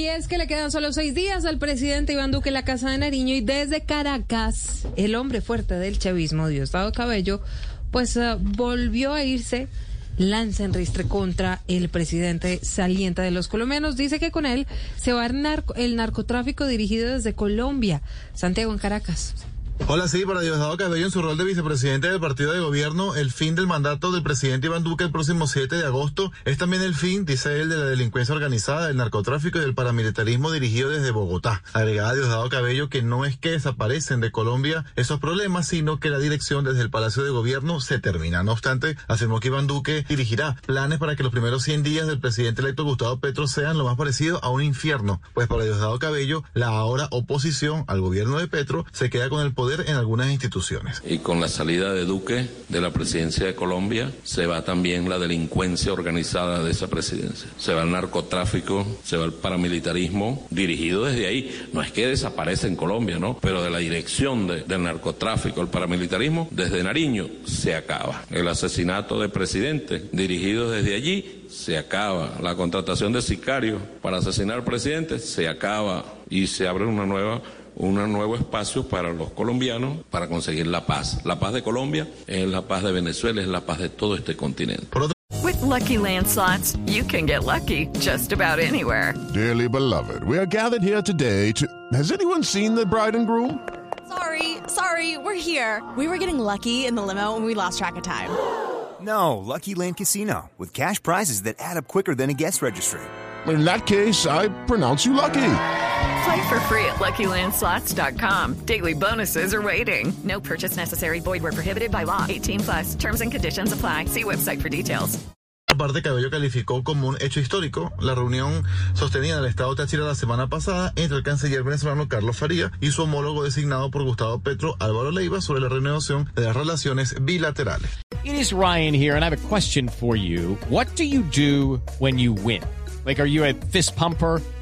Y es que le quedan solo seis días al presidente Iván Duque en la Casa de Nariño y desde Caracas, el hombre fuerte del chavismo, Diosdado Cabello, pues uh, volvió a irse lanza en ristre contra el presidente saliente de los colombianos. Dice que con él se va el, narco, el narcotráfico dirigido desde Colombia. Santiago en Caracas. Hola, sí, para Diosdado Cabello en su rol de vicepresidente del partido de gobierno, el fin del mandato del presidente Iván Duque el próximo 7 de agosto es también el fin, dice él, de la delincuencia organizada, del narcotráfico y del paramilitarismo dirigido desde Bogotá. Agregada Diosdado Cabello que no es que desaparecen de Colombia esos problemas, sino que la dirección desde el Palacio de Gobierno se termina. No obstante, afirmó que Iván Duque dirigirá planes para que los primeros 100 días del presidente electo Gustavo Petro sean lo más parecido a un infierno, pues para Diosdado Cabello, la ahora oposición al gobierno de Petro se queda con el poder en algunas instituciones. Y con la salida de Duque de la presidencia de Colombia, se va también la delincuencia organizada de esa presidencia. Se va el narcotráfico, se va el paramilitarismo dirigido desde ahí. No es que desaparece en Colombia, ¿no? Pero de la dirección de, del narcotráfico, el paramilitarismo, desde Nariño se acaba. El asesinato de presidente dirigido desde allí se acaba. La contratación de sicarios para asesinar presidentes se acaba y se abre una nueva un nuevo espacio para los colombianos para conseguir la paz. La paz de Colombia es la paz de Venezuela, es la paz de todo este continente. With lucky landslots, you can get lucky just about anywhere. Dearly beloved, we are gathered here today to. Has anyone seen the bride and groom? Sorry, sorry, we're here. We were getting lucky in the limo and we lost track of time. No, Lucky Land Casino, with cash prizes that add up quicker than a guest registry. In that case, I pronounce you lucky. Play for free at LuckyLandSlots.com. Daily bonuses are waiting. No purchase necessary. Void where prohibited by law. 18 plus. Terms and conditions apply. See website for details. Aparte, Cabello calificó como un hecho histórico la reunión sostenida en el Estado Táchira la semana pasada entre el canciller venezolano Carlos Faría y su homólogo designado por Gustavo Petro, Álvaro Leiva, sobre la renovación de las relaciones bilaterales. It is Ryan here, and I have a question for you. What do you do when you win? Like, are you a fist pumper?